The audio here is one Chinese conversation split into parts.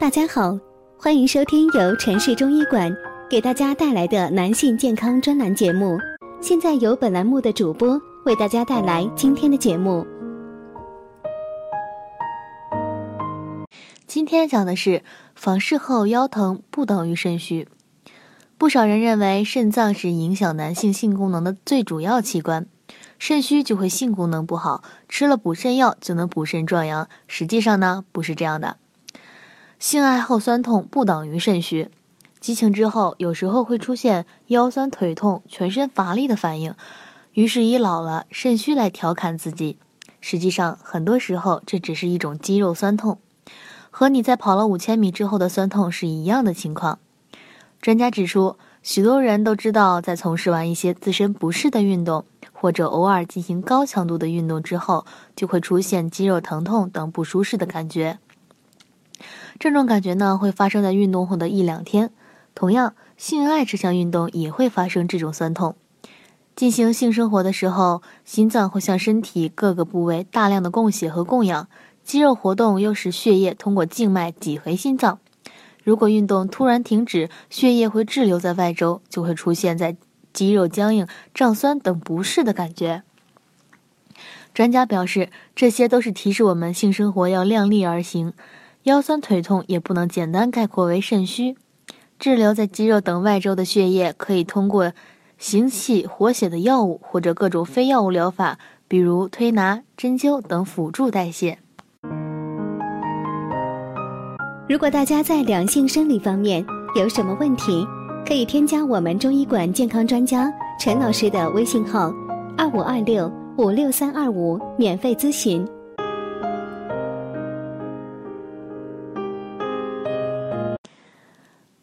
大家好，欢迎收听由城市中医馆给大家带来的男性健康专栏节目。现在由本栏目的主播为大家带来今天的节目。今天讲的是房事后腰疼不等于肾虚。不少人认为肾脏是影响男性性功能的最主要器官，肾虚就会性功能不好，吃了补肾药就能补肾壮阳。实际上呢，不是这样的。性爱后酸痛不等于肾虚，激情之后有时候会出现腰酸腿痛、全身乏力的反应，于是以老了肾虚来调侃自己。实际上，很多时候这只是一种肌肉酸痛，和你在跑了五千米之后的酸痛是一样的情况。专家指出，许多人都知道，在从事完一些自身不适的运动，或者偶尔进行高强度的运动之后，就会出现肌肉疼痛等不舒适的感觉。这种感觉呢，会发生在运动后的一两天。同样，性爱这项运动也会发生这种酸痛。进行性生活的时候，心脏会向身体各个部位大量的供血和供氧，肌肉活动又使血液通过静脉挤回心脏。如果运动突然停止，血液会滞留在外周，就会出现在肌肉僵硬、胀酸等不适的感觉。专家表示，这些都是提示我们性生活要量力而行。腰酸腿痛也不能简单概括为肾虚。滞留在肌肉等外周的血液，可以通过行气活血的药物或者各种非药物疗法，比如推拿、针灸等辅助代谢。如果大家在两性生理方面有什么问题，可以添加我们中医馆健康专家陈老师的微信号：二五二六五六三二五，免费咨询。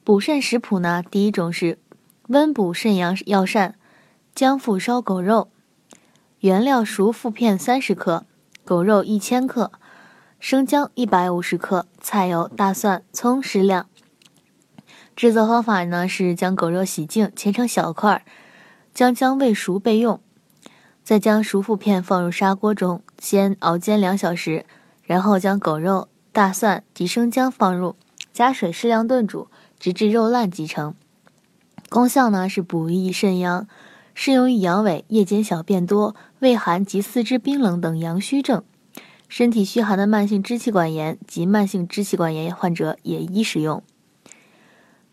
补肾食谱呢，第一种是温补肾阳药膳：姜附烧狗肉，原料熟附片三十克，狗肉一千克。生姜一百五十克，菜油、大蒜、葱适量。制作方法呢是将狗肉洗净，切成小块，将姜未熟备用。再将熟附片放入砂锅中，先熬煎两小时，然后将狗肉、大蒜及生姜放入，加水适量炖煮，直至肉烂即成。功效呢是补益肾阳，适用于阳痿、夜间小便多、畏寒及四肢冰冷等阳虚症。身体虚寒的慢性支气管炎及慢性支气管炎患者也宜使用。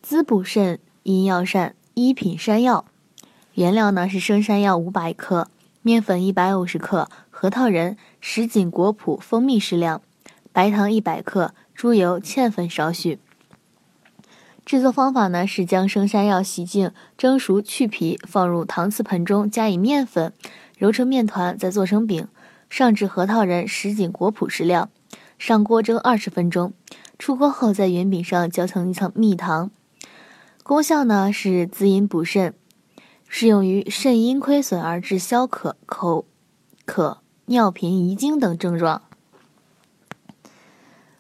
滋补肾阴药膳一品山药，原料呢是生山药五百克，面粉一百五十克，核桃仁、什锦果脯、蜂蜜适量，白糖一百克，猪油、芡粉少许。制作方法呢是将生山药洗净、蒸熟去皮，放入搪瓷盆中，加以面粉揉成面团，再做成饼。上至核桃仁、什锦果脯适量，上锅蒸二十分钟。出锅后，在圆饼上浇层一层蜜糖。功效呢是滋阴补肾，适用于肾阴亏损而致消渴、口渴、尿频、遗精等症状。